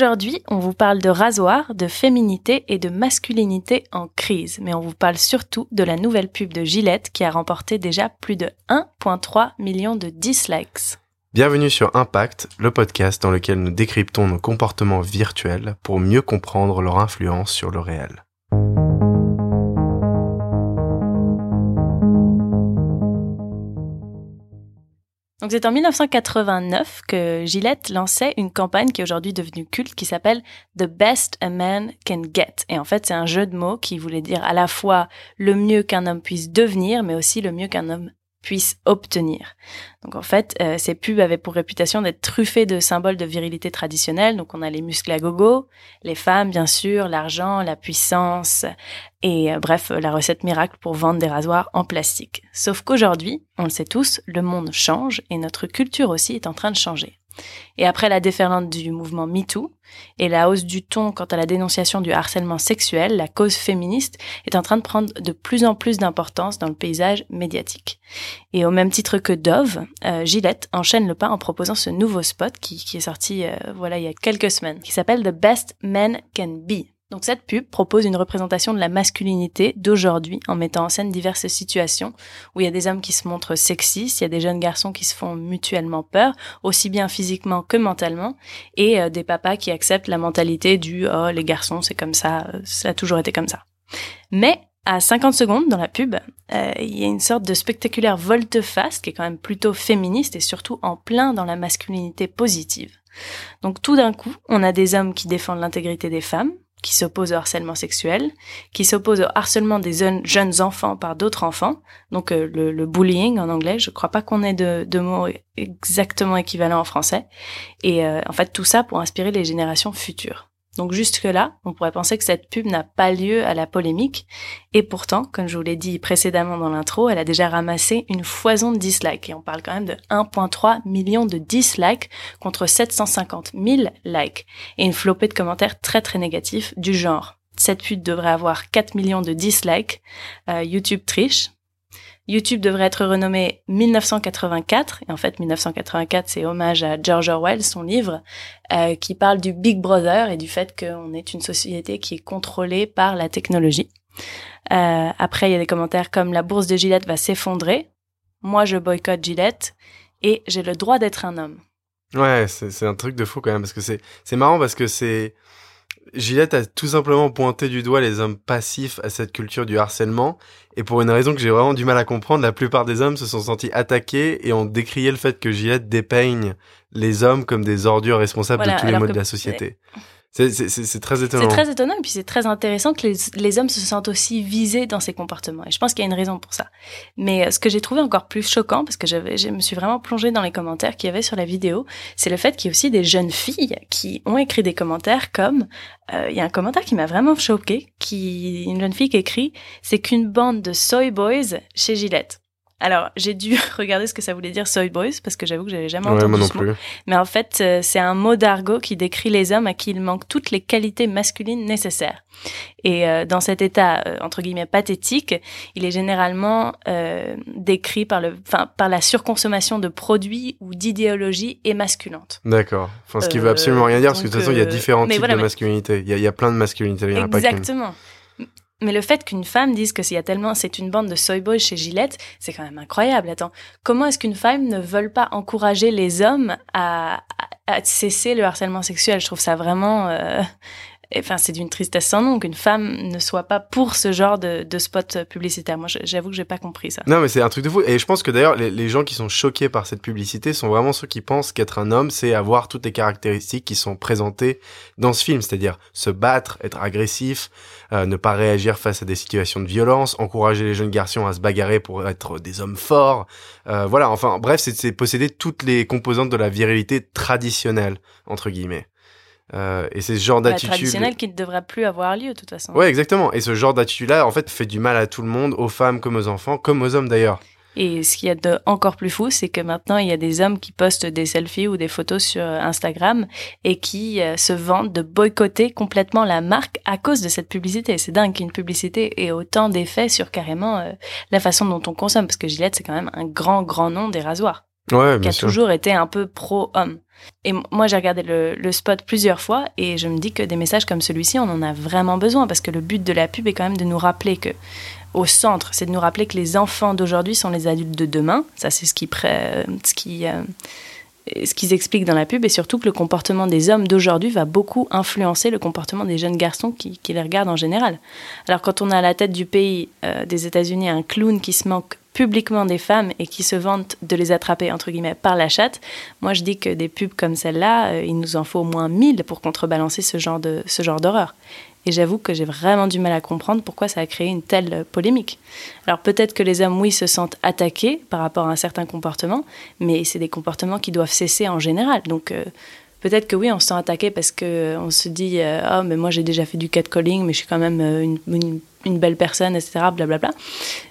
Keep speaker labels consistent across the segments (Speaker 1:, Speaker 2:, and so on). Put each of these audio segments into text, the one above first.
Speaker 1: Aujourd'hui, on vous parle de rasoir, de féminité et de masculinité en crise, mais on vous parle surtout de la nouvelle pub de Gillette qui a remporté déjà plus de 1,3 million de dislikes.
Speaker 2: Bienvenue sur Impact, le podcast dans lequel nous décryptons nos comportements virtuels pour mieux comprendre leur influence sur le réel.
Speaker 1: Donc c'est en 1989 que Gillette lançait une campagne qui est aujourd'hui devenue culte qui s'appelle The Best a Man Can Get. Et en fait c'est un jeu de mots qui voulait dire à la fois le mieux qu'un homme puisse devenir mais aussi le mieux qu'un homme puisse obtenir. Donc en fait, euh, ces pubs avaient pour réputation d'être truffées de symboles de virilité traditionnelle. Donc on a les muscles à gogo, les femmes bien sûr, l'argent, la puissance et euh, bref, la recette miracle pour vendre des rasoirs en plastique. Sauf qu'aujourd'hui, on le sait tous, le monde change et notre culture aussi est en train de changer. Et après la déferlante du mouvement MeToo et la hausse du ton quant à la dénonciation du harcèlement sexuel, la cause féministe est en train de prendre de plus en plus d'importance dans le paysage médiatique. Et au même titre que Dove, euh, Gillette enchaîne le pas en proposant ce nouveau spot qui, est sorti euh, voilà il y a quelques semaines, qui s'appelle The Best Men Can Be. Donc cette pub propose une représentation de la masculinité d'aujourd'hui en mettant en scène diverses situations où il y a des hommes qui se montrent sexistes, il y a des jeunes garçons qui se font mutuellement peur, aussi bien physiquement que mentalement, et euh, des papas qui acceptent la mentalité du oh les garçons c'est comme ça, euh, ça a toujours été comme ça. Mais à 50 secondes dans la pub, euh, il y a une sorte de spectaculaire volte-face qui est quand même plutôt féministe et surtout en plein dans la masculinité positive. Donc tout d'un coup, on a des hommes qui défendent l'intégrité des femmes, qui s'oppose au harcèlement sexuel, qui s'oppose au harcèlement des jeunes enfants par d'autres enfants, donc euh, le, bullying en anglais. Je crois pas qu'on ait de, de, mots exactement équivalents en français. Et euh, en fait, tout ça pour inspirer les générations futures. Donc jusque-là, on pourrait penser que cette pub n'a pas lieu à la polémique, et pourtant, comme je vous l'ai dit précédemment dans l'intro, elle a déjà ramassé une foison de dislikes, et on parle quand même de 1.3 million de dislikes contre 750 000 likes, et une flopée de commentaires très très négatifs du genre. Cette pub devrait avoir 4 millions de dislikes, euh, YouTube triche, YouTube devrait être renommé 1984. Et en fait, 1984, c'est hommage à George Orwell, son livre, euh, qui parle du Big Brother et du fait qu'on est une société qui est contrôlée par la technologie. Euh, après, il y a des commentaires comme la bourse de Gillette va s'effondrer. Moi, je boycotte Gillette et j'ai le droit d'être un homme.
Speaker 2: Ouais, c'est un truc de fou quand même parce que c'est marrant parce que c'est Gillette a tout simplement pointé du doigt les hommes passifs à cette culture du harcèlement, et pour une raison que j'ai vraiment du mal à comprendre, la plupart des hommes se sont sentis attaqués et ont décrié le fait que Gillette dépeigne les hommes comme des ordures responsables de tous les modes de la société. C'est très étonnant.
Speaker 1: C'est très étonnant et puis c'est très intéressant que les, les, hommes se sentent aussi visés dans ces comportements. Et je pense qu'il y a une raison pour ça. Mais euh, ce que j'ai trouvé encore plus choquant, parce que je me suis vraiment plongée dans les commentaires qu'il y avait sur la vidéo, c'est le fait qu'il y a aussi des jeunes filles qui ont écrit des commentaires comme, euh, il y a un commentaire qui m'a vraiment choqué, qui, une jeune fille qui écrit, c'est qu'une bande de soy boys chez Gillette. Alors, j'ai dû regarder ce que ça voulait dire soy boys parce que j'avoue que j'avais jamais entendu ce mot. Mais en fait, euh, c'est un mot d'argot qui décrit les hommes à qui il manque toutes les qualités masculines nécessaires. Et euh, dans cet état euh, entre guillemets pathétique, il est généralement décrit par le, enfin, par la surconsommation de produits ou d'idéologies émasculantes.
Speaker 2: D'accord. Enfin, ce qui veut absolument rien dire parce que de toute façon, il y a différents types de masculinité. Il y, a, il y a plein de masculinité. Il y en a
Speaker 1: Exactement. Mais le fait qu'une femme dise que s'il y a tellement, c'est une bande de soy boys chez Gillette, c'est quand même incroyable. Attends, comment est-ce qu'une femme ne veut pas encourager les hommes à, à, cesser le harcèlement sexuel? Je trouve ça vraiment, euh, enfin, c'est d'une tristesse sans nom qu'une femme ne soit pas pour ce genre de, de spot publicitaire. Moi, j'avoue que j'ai pas compris ça.
Speaker 2: Non, mais c'est un truc de fou. Et je pense que d'ailleurs, les, les, gens qui sont choqués par cette publicité sont vraiment ceux qui pensent qu'être un homme, c'est avoir toutes les caractéristiques qui sont présentées dans ce film, c'est-à-dire se battre, être agressif, euh, ne pas réagir face à des situations de violence, encourager les jeunes garçons à se bagarrer pour être des hommes forts. Euh, voilà, enfin, bref, c'est posséder toutes les composantes de la virilité traditionnelle entre guillemets. Euh, et c'est ce genre d'attitude
Speaker 1: traditionnel qui ne devrait plus avoir lieu de toute façon.
Speaker 2: Ouais, exactement. Et ce genre d'attitude-là, en fait, fait du mal à tout le monde, aux femmes comme aux enfants, comme aux hommes d'ailleurs.
Speaker 1: Et ce qu'il y a de encore plus fou, c'est que maintenant il y a des hommes qui postent des selfies ou des photos sur Instagram et qui euh, se vantent de boycotter complètement la marque à cause de cette publicité. C'est dingue qu'une publicité ait autant d'effets sur carrément euh, la façon dont on consomme, parce que Gillette c'est quand même un grand grand nom des rasoirs.
Speaker 2: Ouais,
Speaker 1: qui a
Speaker 2: sûr.
Speaker 1: toujours été un peu pro-homme. Et moi, j'ai regardé le, spot plusieurs fois et je me dis que des messages comme celui-ci, on en a vraiment besoin parce que le but de la pub est quand même de nous rappeler que, au centre, c'est de nous rappeler que les enfants d'aujourd'hui sont les adultes de demain. Ça, c'est ce qui, qui, euh, qu'ils expliquent dans la pub et surtout que le comportement des hommes d'aujourd'hui va beaucoup influencer le comportement des jeunes garçons qui, qui les regardent en général. Alors quand on a à la tête du pays euh, des États-Unis un clown qui se moque publiquement des femmes et qui se vante de les attraper entre guillemets par la chatte, moi je dis que des pubs comme celle-là, euh, il nous en faut au moins 1000 pour contrebalancer ce genre d'horreur. Et j'avoue que j'ai vraiment du mal à comprendre pourquoi ça a créé une telle polémique. Alors peut-être que les hommes, oui, se sentent attaqués par rapport à un certain comportement, mais c'est des comportements qui doivent cesser en général. Donc euh, peut-être que oui, on se sent attaqué parce que euh, on se dit ah mais moi j'ai déjà fait du catcalling, mais je suis quand même une, une belle personne, etc. Blablabla.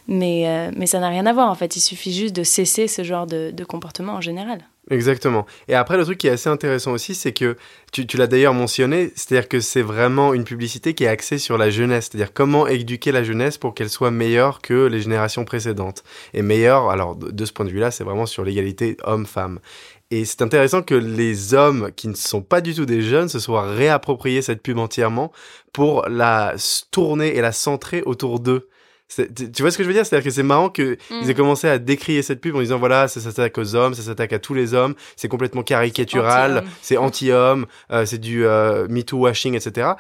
Speaker 1: Mais euh, mais ça n'a rien à voir en fait. Il suffit juste de cesser ce genre de, comportement en général.
Speaker 2: Exactement. Et après, le truc qui est assez intéressant aussi, c'est que tu, tu l'as d'ailleurs mentionné, c'est-à-dire que c'est vraiment une publicité qui est axée sur la jeunesse, c'est-à-dire comment éduquer la jeunesse pour qu'elle soit meilleure que les générations précédentes. Et meilleure, alors de, de ce point de vue-là, c'est vraiment sur l'égalité homme-femme. Et c'est intéressant que les hommes qui ne sont pas du tout des jeunes se soient réappropriés cette pub entièrement pour la tourner et la centrer autour d'eux. Tu vois ce que je veux dire? C'est-à-dire que c'est marrant que
Speaker 1: Mm.
Speaker 2: aient commencé à décrier cette pub en disant voilà, ça s'attaque aux hommes, ça s'attaque à tous les hommes, c'est complètement caricatural, c'est anti-homme, euh, c'est du euh, MeToo washing, etc.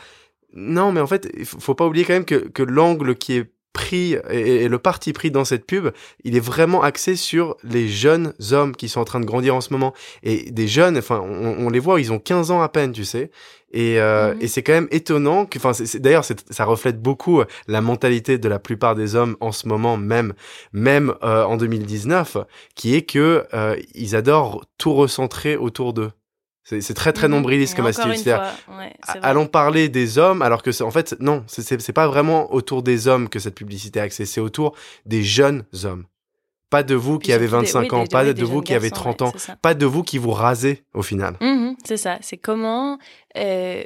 Speaker 2: Non, mais en fait, il faut faut pas oublier quand même que, que l'angle qui est pris et, le parti pris dans cette pub, il est vraiment axé sur les jeunes hommes qui sont en train de grandir en ce moment. Et des jeunes, enfin, on, on les voit, ils ont 15 ans à peine, tu sais. Et, euh,
Speaker 1: Mhm.
Speaker 2: et c'est quand même étonnant que, enfin, d'ailleurs, ça reflète beaucoup la mentalité de la plupart des hommes en ce moment même, même euh, en 2019, qui est que euh, ils adorent tout recentrer autour d'eux. C'est très très
Speaker 1: Mhm.
Speaker 2: nombriliste comme attitude. C'est-à-dire,
Speaker 1: ouais, c'est.
Speaker 2: Allons parler des hommes, alors que c'est en fait non, c'est- pas vraiment autour des hommes que cette publicité est axée, c'est autour des jeunes hommes. Pas de vous qui avez
Speaker 1: surtout des-
Speaker 2: 25
Speaker 1: oui,
Speaker 2: ans,
Speaker 1: des-
Speaker 2: pas de
Speaker 1: des
Speaker 2: vous qui avez
Speaker 1: garçons,
Speaker 2: 30
Speaker 1: ouais,
Speaker 2: ans, pas de vous qui vous rasez au final.
Speaker 1: Mhm, c'est ça. C'est comment. euh,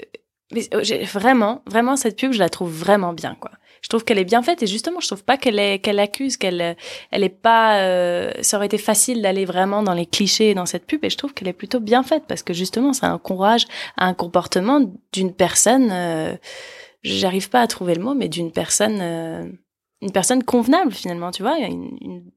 Speaker 1: mais, j'ai- vraiment, vraiment, cette pub, je la trouve vraiment bien, quoi. Je trouve qu'elle est bien faite et justement, je trouve pas qu'elle est, qu'elle accuse, qu'elle, elle est pas. euh, ça aurait été facile d'aller vraiment dans les clichés dans cette pub et je trouve qu'elle est plutôt bien faite parce que justement, ça encourage à un comportement d'une personne. euh, J'arrive pas à trouver le mot, mais d'une personne, euh, une personne convenable finalement, tu vois. Une, une-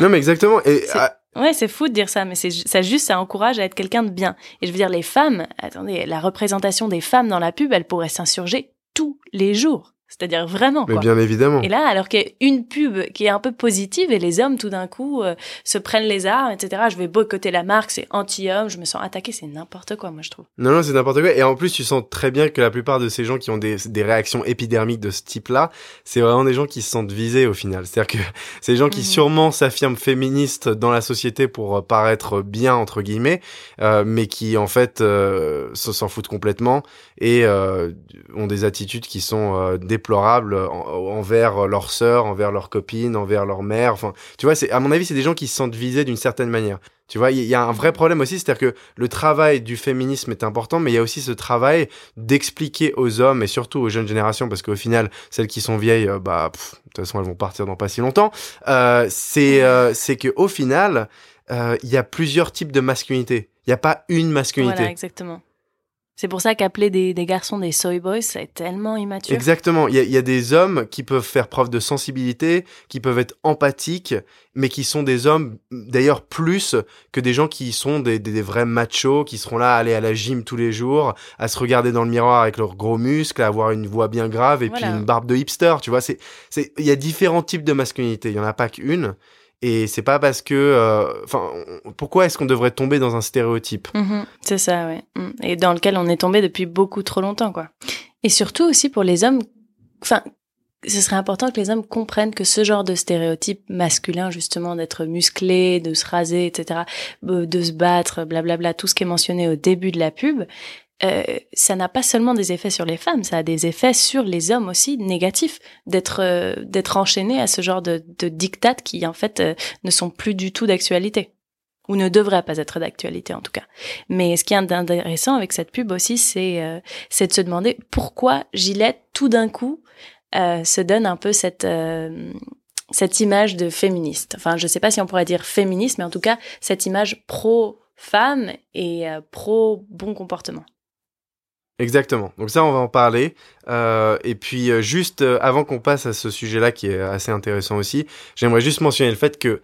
Speaker 2: Non mais exactement. Et ah,
Speaker 1: Ouais, c'est fou de dire ça, mais c'est ça juste, ça encourage à être quelqu'un de bien. Et je veux dire, les femmes, attendez, la représentation des femmes dans la pub, elle pourrait s'insurger tous les jours. C'est-à-dire vraiment,
Speaker 2: mais
Speaker 1: quoi.
Speaker 2: bien évidemment.
Speaker 1: Et là, alors qu'il y a une pub qui est un peu positive et les hommes, tout d'un coup, euh, se prennent les armes, etc. Je vais boycotter la marque, c'est anti-homme, je me sens attaquée, c'est n'importe quoi, moi, je trouve.
Speaker 2: Non, non, c'est n'importe quoi. Et en plus, tu sens très bien que la plupart de ces gens qui ont des, des réactions épidermiques de ce type-là, c'est vraiment des gens qui se sentent visés au final. C'est-à-dire que c'est des gens qui
Speaker 1: Mhm.
Speaker 2: sûrement s'affirment féministes dans la société pour euh, paraître bien, entre guillemets, euh, mais qui, en fait, euh, se- s'en foutent complètement et ont des attitudes qui sont euh, déplorables en- envers leurs sœurs, envers leurs copines, envers leur mère. Enfin, tu vois, c'est, à mon avis, c'est des gens qui se sentent visés d'une certaine manière. Tu vois, il y, a un vrai problème aussi, c'est-à-dire que le travail du féminisme est important, mais il y a aussi ce travail d'expliquer aux hommes et surtout aux jeunes générations, parce qu'au final, celles qui sont vieilles, euh, bah, de toute façon, elles vont partir dans pas si longtemps. Euh, c'est, euh, c'est que au final, euh, il y a plusieurs types de masculinité. Il n'y a pas une masculinité.
Speaker 1: Exactement. C'est pour ça qu'appeler des, des garçons des soy boys, c'est tellement immature.
Speaker 2: Exactement. Il y a, il y a des hommes qui peuvent faire preuve de sensibilité, qui peuvent être empathiques, mais qui sont des hommes, d'ailleurs, plus que des gens qui sont des, des, des vrais machos, qui seront là à aller à la gym tous les jours, à se regarder dans le miroir avec leurs gros muscles, à avoir une voix bien grave et
Speaker 1: Voilà.
Speaker 2: puis une barbe de hipster. Tu vois, c'est, c'est, il y a différents types de masculinité. Il y en a pas qu'une. Et c'est pas parce que, euh, enfin, pourquoi est-ce qu'on devrait tomber dans un stéréotype?
Speaker 1: Mhm, c'est ça, ouais. Mm. Et dans lequel on est tombé depuis beaucoup trop longtemps, quoi. Et surtout aussi pour les hommes, enfin, ce serait important que les hommes comprennent que ce genre de stéréotype masculin, justement, d'être musclé, de se raser, etc., de se battre, blablabla, tout ce qui est mentionné au début de la pub, euh, ça n'a pas seulement des effets sur les femmes, ça a des effets sur les hommes aussi négatifs, d'être euh, d'être enchaînés à ce genre de, de dictats qui en fait euh, ne sont plus du tout d'actualité ou ne devraient pas être d'actualité en tout cas. Mais ce qui est intéressant avec cette pub aussi, c'est euh, c'est de se demander pourquoi Gillette tout d'un coup euh, se donne un peu cette euh, cette image de féministe. Enfin, je sais pas si on pourrait dire féministe, mais en tout cas, cette image pro-femme et euh, pro-bon comportement.
Speaker 2: Exactement. Donc ça, on va en parler. Euh, et puis, euh, juste euh, avant qu'on passe à ce sujet-là, qui est assez intéressant aussi, j'aimerais juste mentionner le fait que,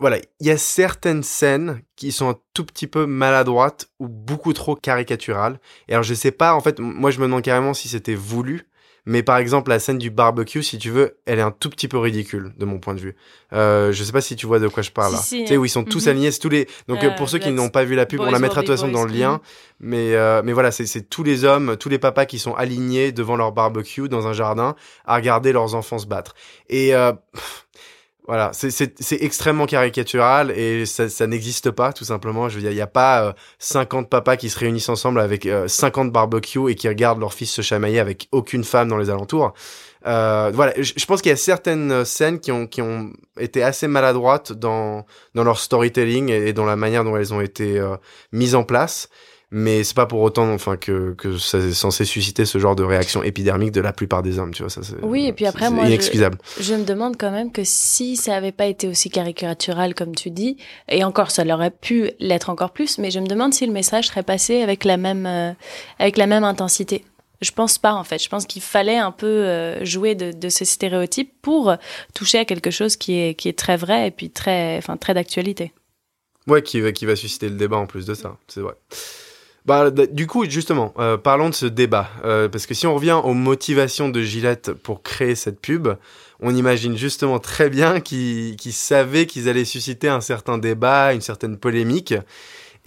Speaker 2: voilà, il y a certaines scènes qui sont un tout petit peu maladroites ou beaucoup trop caricaturales. Et alors, je sais pas, en fait, moi, je me demande carrément si c'était voulu mais par exemple, la scène du barbecue, si tu veux, elle est un tout petit peu ridicule de mon point de vue. Euh, je sais pas si tu vois de quoi je parle là. tu sais où ils sont tous mhm. alignés, tous les. Donc euh, pour ceux qui n'ont pas vu la pub, on la mettra de toute façon dans le lien. Mais euh, mais voilà, c'est tous les hommes, tous les papas qui sont alignés devant leur barbecue dans un jardin à regarder leurs enfants se battre. Et euh, voilà, c'est extrêmement caricatural et ça, n'existe pas tout simplement. Je veux dire, il n'y a pas 50 euh, papas qui se réunissent ensemble avec euh, 50 barbecues et qui regardent leur fils se chamailler avec aucune femme dans les alentours. Euh, voilà, je, pense qu'il y a certaines scènes qui ont, été assez maladroites dans, dans leur storytelling et, dans la manière dont elles ont été euh, mises en place mais c'est pas pour autant enfin que que ça est censé susciter ce genre de réaction épidermique de la plupart des hommes tu vois ça c'est
Speaker 1: oui et puis après moi inexcusable. Je, je, me demande quand même que si ça avait pas été aussi caricatural comme tu dis et encore ça aurait pu l'être encore plus mais je me demande si le message serait passé avec la même euh, avec la même intensité je pense pas en fait. Je pense qu'il fallait un peu euh, jouer de, de ces stéréotypes pour toucher à quelque chose qui est qui est très vrai et puis très enfin très d'actualité.
Speaker 2: Ouais, qui va qui va susciter le débat en plus de ça, c'est vrai. Bah, du coup, justement, euh, parlons de ce débat. Euh, parce que si on revient aux motivations de Gillette pour créer cette pub, on imagine justement très bien qu'ils savaient qu'ils allaient susciter un certain débat, une certaine polémique.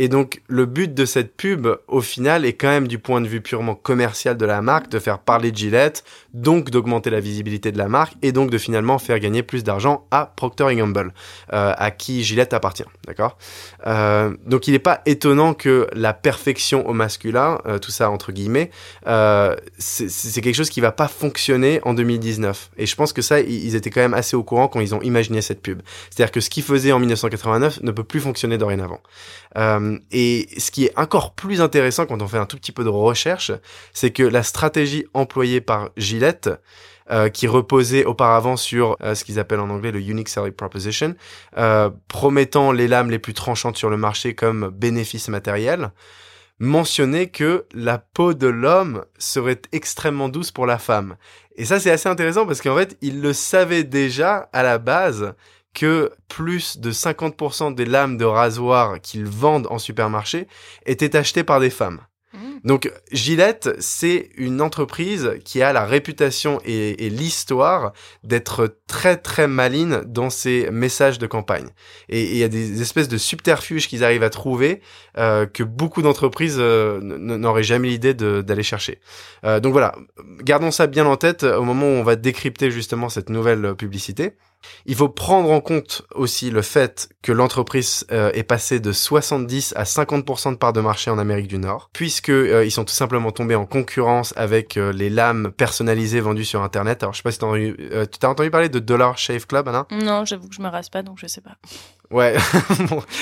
Speaker 2: Et donc, le but de cette pub, au final, est quand même du point de vue purement commercial de la marque, de faire parler de Gillette, donc d'augmenter la visibilité de la marque, et donc de finalement faire gagner plus d'argent à Procter Gamble, euh, à qui Gillette appartient, d'accord? Euh, Donc, il n'est pas étonnant que la perfection au masculin, euh, tout ça entre guillemets, c'est quelque chose qui va pas fonctionner en 2019. Et je pense que ça, ils étaient quand même assez au courant quand ils ont imaginé cette pub. C'est-à-dire que ce qu'ils faisaient en 1989 ne peut plus fonctionner dorénavant. Euh, et ce qui est encore plus intéressant quand on fait un tout petit peu de recherche, c'est que la stratégie employée par Gillette, euh, qui reposait auparavant sur euh, ce qu'ils appellent en anglais le Unique Selling Proposition, promettant les lames les plus tranchantes sur le marché comme bénéfice matériel, mentionnait que la peau de l'homme serait extrêmement douce pour la femme. Et ça, c'est assez intéressant parce qu'en fait, il le savait déjà à la base que plus de 50% des lames de rasoir qu'ils vendent en supermarché étaient achetées par des femmes. Mmh. Donc Gillette, c'est une entreprise qui a la réputation et, l'histoire d'être très très maline dans ses messages de campagne. Et il y a des espèces de subterfuges qu'ils arrivent à trouver euh, que beaucoup d'entreprises euh, n'auraient jamais l'idée d'aller chercher. Euh, donc voilà, gardons ça bien en tête au moment où on va décrypter justement cette nouvelle publicité. Il faut prendre en compte aussi le fait que l'entreprise euh, est passée de 70 à 50% de parts de marché en Amérique du Nord, puisque euh, ils sont tout simplement tombés en concurrence avec euh, les lames personnalisées vendues sur Internet. Alors je sais pas si tu as entendu parler de Dollar Shave Club, Anna?
Speaker 1: Non, j'avoue que je me rase pas, donc je sais pas.
Speaker 2: Ouais,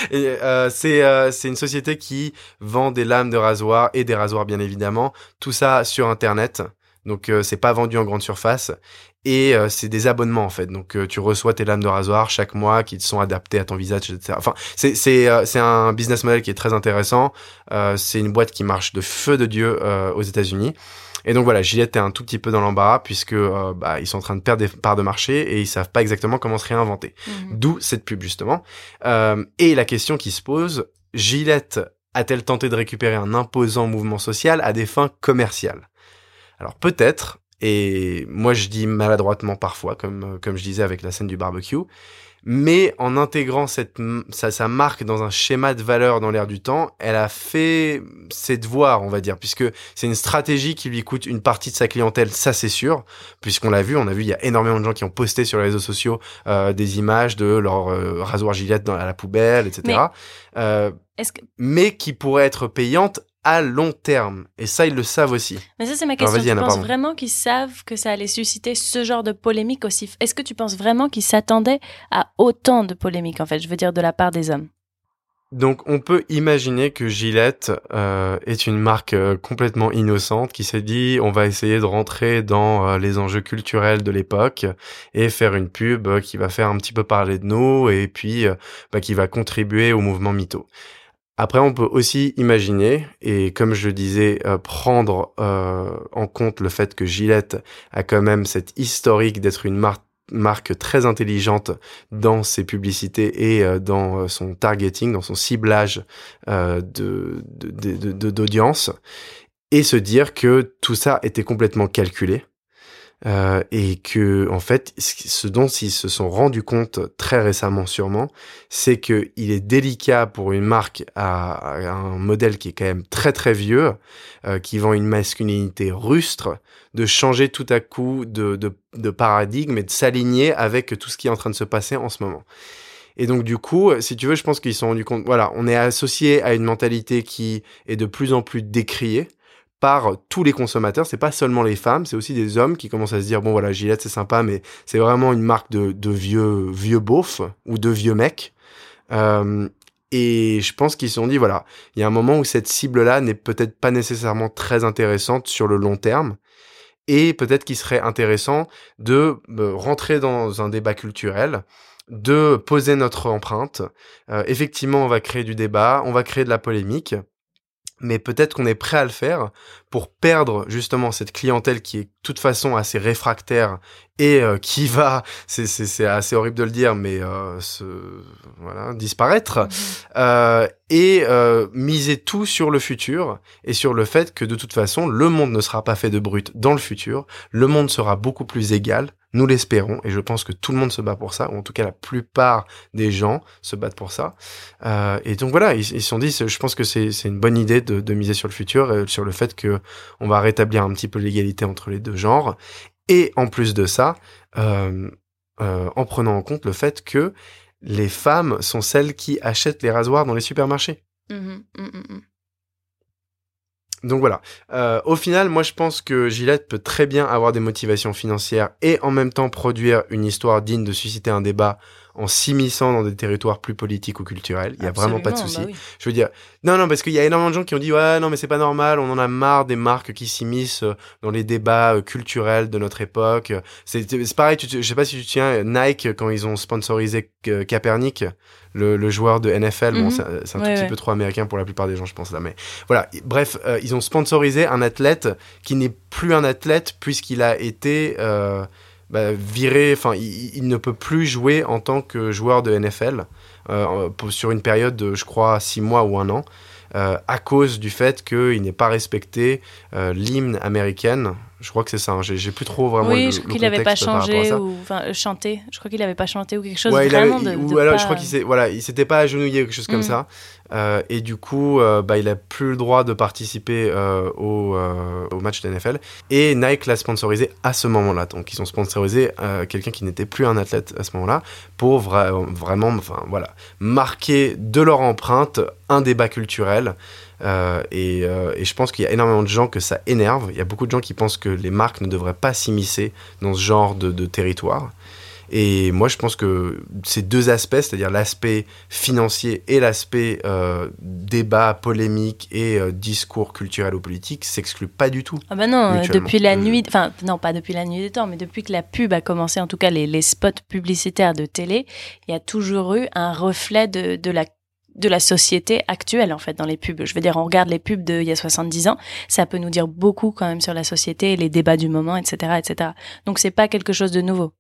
Speaker 2: c'est c'est une société qui vend des lames de rasoir et des rasoirs bien évidemment, tout ça sur Internet. Donc c'est pas vendu en grande surface et euh, c'est des abonnements en fait. Donc euh, tu reçois tes lames de rasoir chaque mois qui sont adaptées à ton visage, etc. Enfin, c'est c'est euh, c'est un business model qui est très intéressant. c'est une boîte qui marche de feu de dieu aux États-Unis. Et donc voilà, Gillette est un tout petit peu dans l'embarras puisque bah, ils sont en train de perdre des parts de marché et ils savent pas exactement comment se réinventer. Mhm. D'où cette pub justement. et la question qui se pose, Gillette a-t-elle tenté de récupérer un imposant mouvement social à des fins commerciales? Alors peut-être, et moi, je dis maladroitement parfois, comme, euh, comme je disais avec la scène du barbecue. Mais en intégrant cette, sa, sa marque dans un schéma de valeur dans l'air du temps, elle a fait ses devoirs, on va dire, puisque c'est une stratégie qui lui coûte une partie de sa clientèle, ça c'est sûr, puisqu'on l'a vu, on a vu, il y a énormément de gens qui ont posté sur les réseaux sociaux euh, des images de leur euh, rasoir gilette dans, à la poubelle, etc. Mais, euh, que... mais qui pourraient être payantes à long terme. Et ça, ils le savent aussi.
Speaker 1: Mais ça, c'est ma question. tu penses vraiment qu'ils savent que ça allait susciter ce genre de polémique aussi Est-ce que tu penses vraiment qu'ils s'attendaient à autant de polémiques, en fait, je veux dire, de la part des hommes
Speaker 2: Donc on peut imaginer que Gillette euh, est une marque euh, complètement innocente qui s'est dit on va essayer de rentrer dans euh, les enjeux culturels de l'époque et faire une pub qui va faire un petit peu parler de nous et puis bah, qui va contribuer au mouvement mytho. Après, on peut aussi imaginer, et comme je disais, prendre en compte le fait que Gillette a quand même cette historique d'être une marque très intelligente dans ses publicités et euh, dans euh, son targeting, dans son ciblage euh, de d'audience, et se dire que tout ça était complètement calculé euh, et que en fait, ce dont ils se sont rendus compte très récemment sûrement, c'est que il est délicat pour une marque à, un modèle qui est quand même très très vieux, euh, qui vend une masculinité rustre, de changer tout à coup de, de, de paradigme et de s'aligner avec tout ce qui est en train de se passer en ce moment. Et donc du coup, si tu veux, je pense qu'ils se sont rendus compte. Voilà, on est associé à une mentalité qui est de plus en plus décriée par tous les consommateurs. C'est pas seulement les femmes, c'est aussi des hommes qui commencent à se dire bon voilà Gillette c'est sympa, mais c'est vraiment une marque de, vieux vieux beaufs ou de vieux mecs. Euh, et je pense qu'ils se sont dit voilà, il y a un moment où cette cible là n'est peut-être pas nécessairement très intéressante sur le long terme. Et peut-être qu'il serait intéressant de euh, rentrer dans un débat culturel, de poser notre empreinte. Euh, effectivement, on va créer du débat, on va créer de la polémique, mais peut-être qu'on est prêt à le faire pour perdre justement cette clientèle qui est de toute façon assez réfractaire et euh, qui va, c'est assez horrible de le dire, mais euh, se, voilà, disparaître, mhm. euh, et euh, miser tout sur le futur et sur le fait que de toute façon le monde ne sera pas fait de brut dans le futur, le monde sera beaucoup plus égal, nous l'espérons, et je pense que tout le monde se bat pour ça, ou en tout cas la plupart des gens se battent pour ça. Euh, et donc voilà, ils se sont dit, je pense que c'est une bonne idée de, de, miser sur le futur, euh, sur le fait que on va rétablir un petit peu l'égalité entre les deux genres, et en plus de ça, euh, euh, en prenant en compte le fait que les femmes sont celles qui achètent les rasoirs dans les supermarchés. Mmh mmh, mmh. Donc voilà. Euh, au final, moi je pense que Gillette peut très bien avoir des motivations financières et en même temps produire une histoire digne de susciter un débat en s'immisçant dans des territoires plus politiques ou culturels. Il y a vraiment pas de souci. Bah Je veux dire, non, non, parce qu'il y a énormément de gens qui ont dit ouais, non, mais c'est pas normal. On en a marre des marques qui s'immiscent euh, dans les débats euh, culturels de notre époque. C'est pareil. Tu, je sais pas si tu tiens Nike quand ils ont sponsorisé Kaepernick le, le joueur de NFL. Bon, mhm. c'est un tout petit peu trop américain pour la plupart des gens, je pense là. Mais voilà. Bref, euh, ils ont sponsorisé un athlète qui n'est plus un athlète puisqu'il a été euh, bah, viré. Enfin, il, ne peut plus jouer en tant que joueur de NFL euh, sur une période de, je crois, six mois ou un an. Euh, à cause du fait qu'il n'ait pas respecté euh, l'hymne américaine. Je crois que c'est ça. Hein. J'ai plus trop vraiment.
Speaker 1: Oui, je crois qu'il n'avait pas changé ou euh, chanté. Je crois qu'il n'avait pas chanté ou quelque chose ouais, vraiment de,
Speaker 2: Ou alors je crois qu'il s'est voilà, il s'était pas agenouillé ou quelque chose comme mm. ça. Euh, et du coup, euh, bah, il a plus le droit de participer euh, au, match de NFL. Et Nike l'a sponsorisé à ce moment-là. Donc, ils ont sponsorisé quelqu'un qui n'était plus un athlète à ce moment-là pour vraiment, enfin voilà, marquer de leur empreinte un débat culturel. Et, je pense qu'il y a énormément de gens que ça énerve. Il y a beaucoup de gens qui pensent que les marques ne devraient pas s'immiscer dans ce genre de territoire. Et moi, je pense que ces deux aspects, c'est-à-dire l'aspect financier et l'aspect euh, débat, polémique et euh, discours culturel ou politique, s'excluent pas du tout.
Speaker 1: Ah bah non, euh, depuis la nuit, enfin non, pas depuis la nuit des temps, mais depuis que la pub a commencé, en tout cas les, les spots publicitaires de télé, il y a toujours eu un reflet de, de la de la société actuelle en fait dans les pubs. Je veux dire, on regarde les pubs d'il y a 70 ans, ça peut nous dire beaucoup quand même sur la société, les débats du moment, etc., etc. Donc c'est pas quelque chose de nouveau.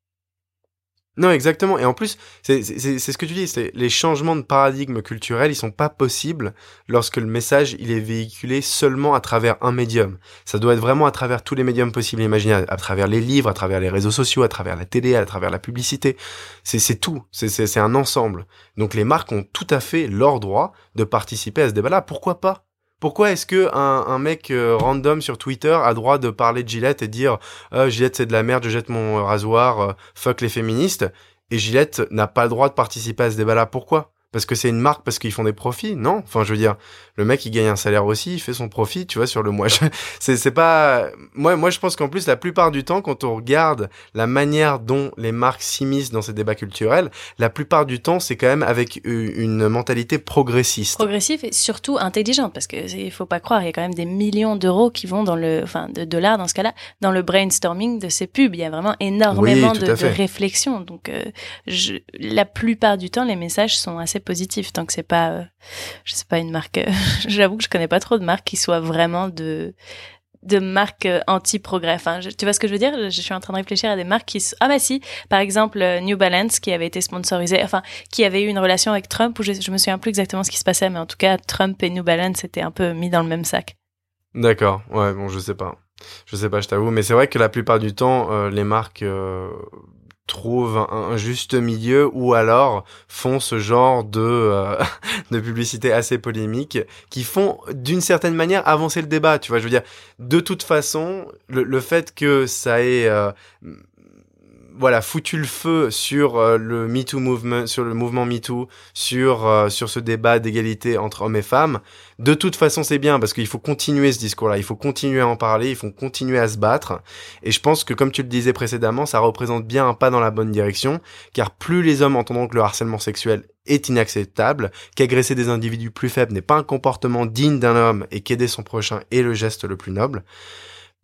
Speaker 2: Non, exactement. Et en plus, c'est ce que tu dis, c'est les changements de paradigme culturel, ils sont pas possibles lorsque le message il est véhiculé seulement à travers un médium. Ça doit être vraiment à travers tous les médiums possibles et imaginables, à travers les livres, à travers les réseaux sociaux, à travers la télé, à travers la publicité. C'est tout. C'est un ensemble. Donc les marques ont tout à fait leur droit de participer à ce débat-là. Pourquoi pas? Pourquoi est-ce que un, mec euh, random sur Twitter a droit de parler de Gillette et dire euh, Gillette c'est de la merde, je jette mon rasoir, euh, fuck les féministes? Et Gillette n'a pas le droit de participer à ce débat-là. Pourquoi? Parce que c'est une marque, parce qu'ils font des profits. Non, enfin, je veux dire, le mec, il gagne un salaire aussi, il fait son profit, tu vois, sur le mois. c'est, pas, moi, moi, je pense qu'en plus, la plupart du temps, quand on regarde la manière dont les marques s'immiscent dans ces débats culturels, la plupart du temps, c'est quand même avec une mentalité progressiste.
Speaker 1: Progressif et surtout intelligente, parce que il faut pas croire, il y a quand même des millions d'euros qui vont dans le, enfin, de dollars dans ce cas-là, dans le brainstorming de ces pubs. Il y a vraiment énormément de, de, réflexion. Donc, euh, je, la plupart du temps, les messages sont assez positif tant que c'est pas, euh, je sais pas, une marque. Euh, j'avoue que je connais pas trop de marques qui soient vraiment de de marques euh, anti-progrès. Enfin, tu vois ce que je veux dire? Je suis en train de réfléchir à des marques qui... Ah bah si, par exemple New Balance qui avait été sponsorisé, enfin, qui avait eu une relation avec Trump, où je, je me souviens plus exactement ce qui se passait, mais en tout cas, Trump et New Balance étaient un peu mis dans le même sac.
Speaker 2: D'accord, ouais, bon, je sais pas. Je sais pas, je t'avoue, mais c'est vrai que la plupart du temps, les marques trouvent un, juste milieu ou alors font ce genre de euh, de publicité assez polémique qui font d'une certaine manière avancer le débat tu vois. Je veux dire de toute façon le, fait que ça ait euh, voilà foutu le feu sur euh, le MeToo movement, sur le mouvement MeToo, sur euh, sur ce débat d'égalité entre hommes et femmes. De toute façon, c'est bien parce qu'il faut continuer ce discours-là, il faut continuer à en parler, il faut continuer à se battre. Et je pense que comme tu le disais précédemment, ça représente bien un pas dans la bonne direction, car plus les hommes entendront que le harcèlement sexuel est inacceptable, qu'agresser des individus plus faibles n'est pas un comportement digne d'un homme et qu'aider son prochain est le geste le plus noble,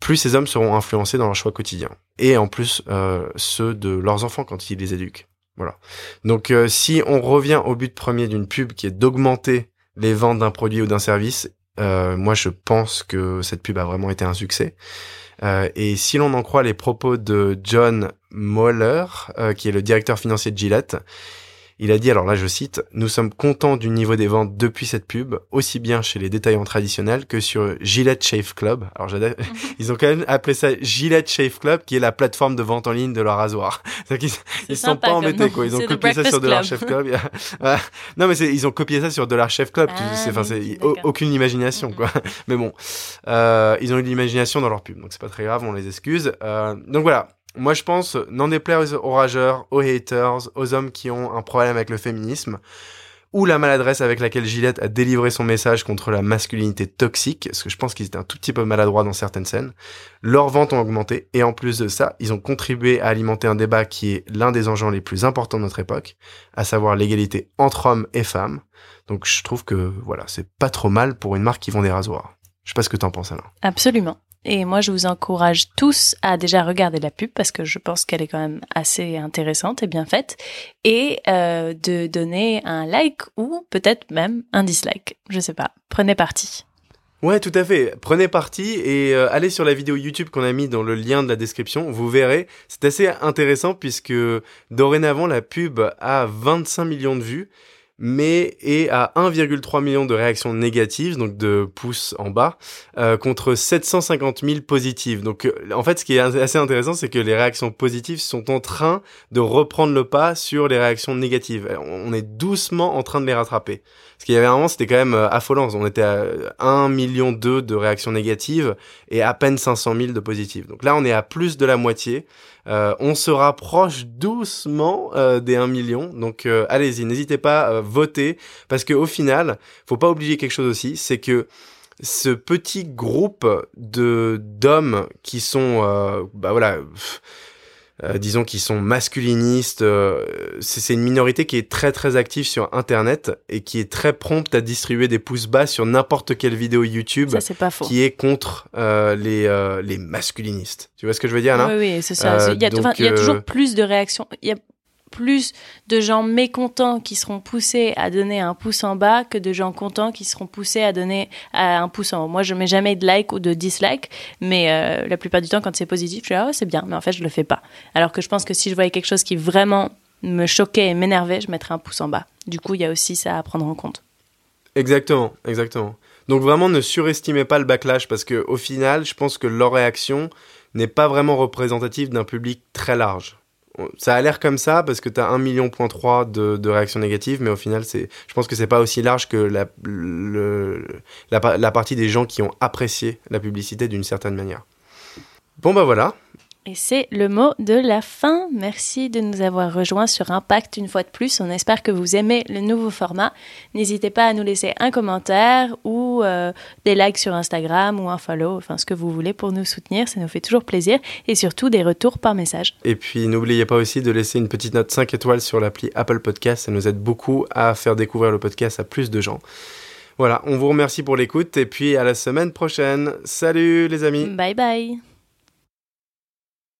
Speaker 2: plus ces hommes seront influencés dans leur choix quotidien. Et en plus, euh, ceux de leurs enfants quand ils les éduquent. Voilà. Donc euh, si on revient au but premier d'une pub qui est d'augmenter les ventes d'un produit ou d'un service, euh, moi je pense que cette pub a vraiment été un succès. et si l'on en croit les propos de John Moller, qui est le directeur financier de Gillette, il a dit, alors là je cite, Nous sommes contents du niveau des ventes depuis cette pub, aussi bien chez les détaillants traditionnels que sur Gillette Shave Club. Alors j'adore, ils ont quand même appelé ça Gillette Shave Club, qui est la plateforme de vente en ligne de leur rasoir. Ils, ils sont pas embêtés quoi, ils ont copié ça sur Dollar Shave Club. non mais ils ont copié ça sur Dollar Shave Club, ah, c'est, enfin, c'est aucune imagination quoi. mais bon, euh, ils ont eu de l'imagination dans leur pub, donc c'est pas très grave, on les excuse. Euh, donc voilà, moi, je pense, n'en déplaire aux rageurs, aux haters, aux hommes qui ont un problème avec le féminisme, ou la maladresse avec laquelle Gillette a délivré son message contre la masculinité toxique, parce que je pense qu'ils étaient un tout petit peu maladroits dans certaines scènes. Leurs ventes ont augmenté, et en plus de ça, ils ont contribué à alimenter un débat qui est l'un des enjeux les plus importants de notre époque, à savoir l'égalité entre hommes et femmes. Donc je trouve que, voilà, c'est pas trop mal pour une marque qui vend des rasoirs. Je sais pas ce que t'en penses, Alain.
Speaker 1: Absolument. Et moi, je vous encourage tous à déjà regarder la pub parce que je pense qu'elle est quand même assez intéressante et bien faite. Et euh, de donner un like ou peut-être même un dislike. Je sais pas. Prenez parti.
Speaker 2: Ouais, tout à fait. Prenez parti et euh, allez sur la vidéo YouTube qu'on a mis dans le lien de la description. Vous verrez, c'est assez intéressant puisque dorénavant la pub a 25 millions de vues mais est à 1,3 million de réactions négatives, donc de pouces en bas, euh, contre 750 000 positives. Donc euh, en fait, ce qui est assez intéressant, c'est que les réactions positives sont en train de reprendre le pas sur les réactions négatives. On est doucement en train de les rattraper. Ce qu'il y avait un moment, c'était quand même euh, affolant. On était à 1 million de réactions négatives et à peine 500 000 de positives. Donc là, on est à plus de la moitié. Euh, on se rapproche doucement euh, des 1 million. Donc euh, allez-y, n'hésitez pas à voter parce que au final, faut pas oublier quelque chose aussi, c'est que ce petit groupe de d'hommes qui sont bah voilà euh, disons qu'ils sont masculinistes. Euh, c'est une minorité qui est très très active sur Internet et qui est très prompte à distribuer des pouces bas sur n'importe quelle vidéo YouTube qui est contre euh, les les masculinistes. Tu vois ce que je veux dire là
Speaker 1: Oui, oui, c'est ça. il, y a, il y a toujours plus de réactions. Il y a plus de gens mécontents qui seront poussés à donner un pouce en bas que de gens contents qui seront poussés à donner un pouce en haut. Moi, je mets jamais de like ou de dislike, mais euh, la plupart du temps, quand c'est positif, je dis ah c'est bien, mais en fait, je le fais pas. Alors que je pense que si je voyais quelque chose qui vraiment me choquait et m'énervait, je mettrais un pouce en bas. Du coup, il y a aussi ça à prendre en compte.
Speaker 2: Exactement, exactement. Donc vraiment, ne surestimez pas le backlash parce que au final, je pense que leur réaction n'est pas vraiment représentative d'un public très large ça a l'air comme ça parce que tu as 1 million de, de réactions négatives, mais au final, c'est, je pense que c'est pas aussi large que la, le, la, partie des gens qui ont apprécié la publicité d'une certaine manière. Bon bah voilà,
Speaker 1: Et c'est le mot de la fin. Merci de nous avoir rejoints sur Impact une fois de plus. On espère que vous aimez le nouveau format. N'hésitez pas à nous laisser un commentaire ou euh, des likes sur Instagram ou un follow, enfin ce que vous voulez pour nous soutenir. Ça nous fait toujours plaisir. Et surtout des retours par message.
Speaker 2: Et puis n'oubliez pas aussi de laisser une petite note 5 étoiles sur l'appli Apple Podcast. Ça nous aide beaucoup à faire découvrir le podcast à plus de gens. Voilà, on vous remercie pour l'écoute et puis à la semaine prochaine. Salut les amis.
Speaker 1: Bye bye.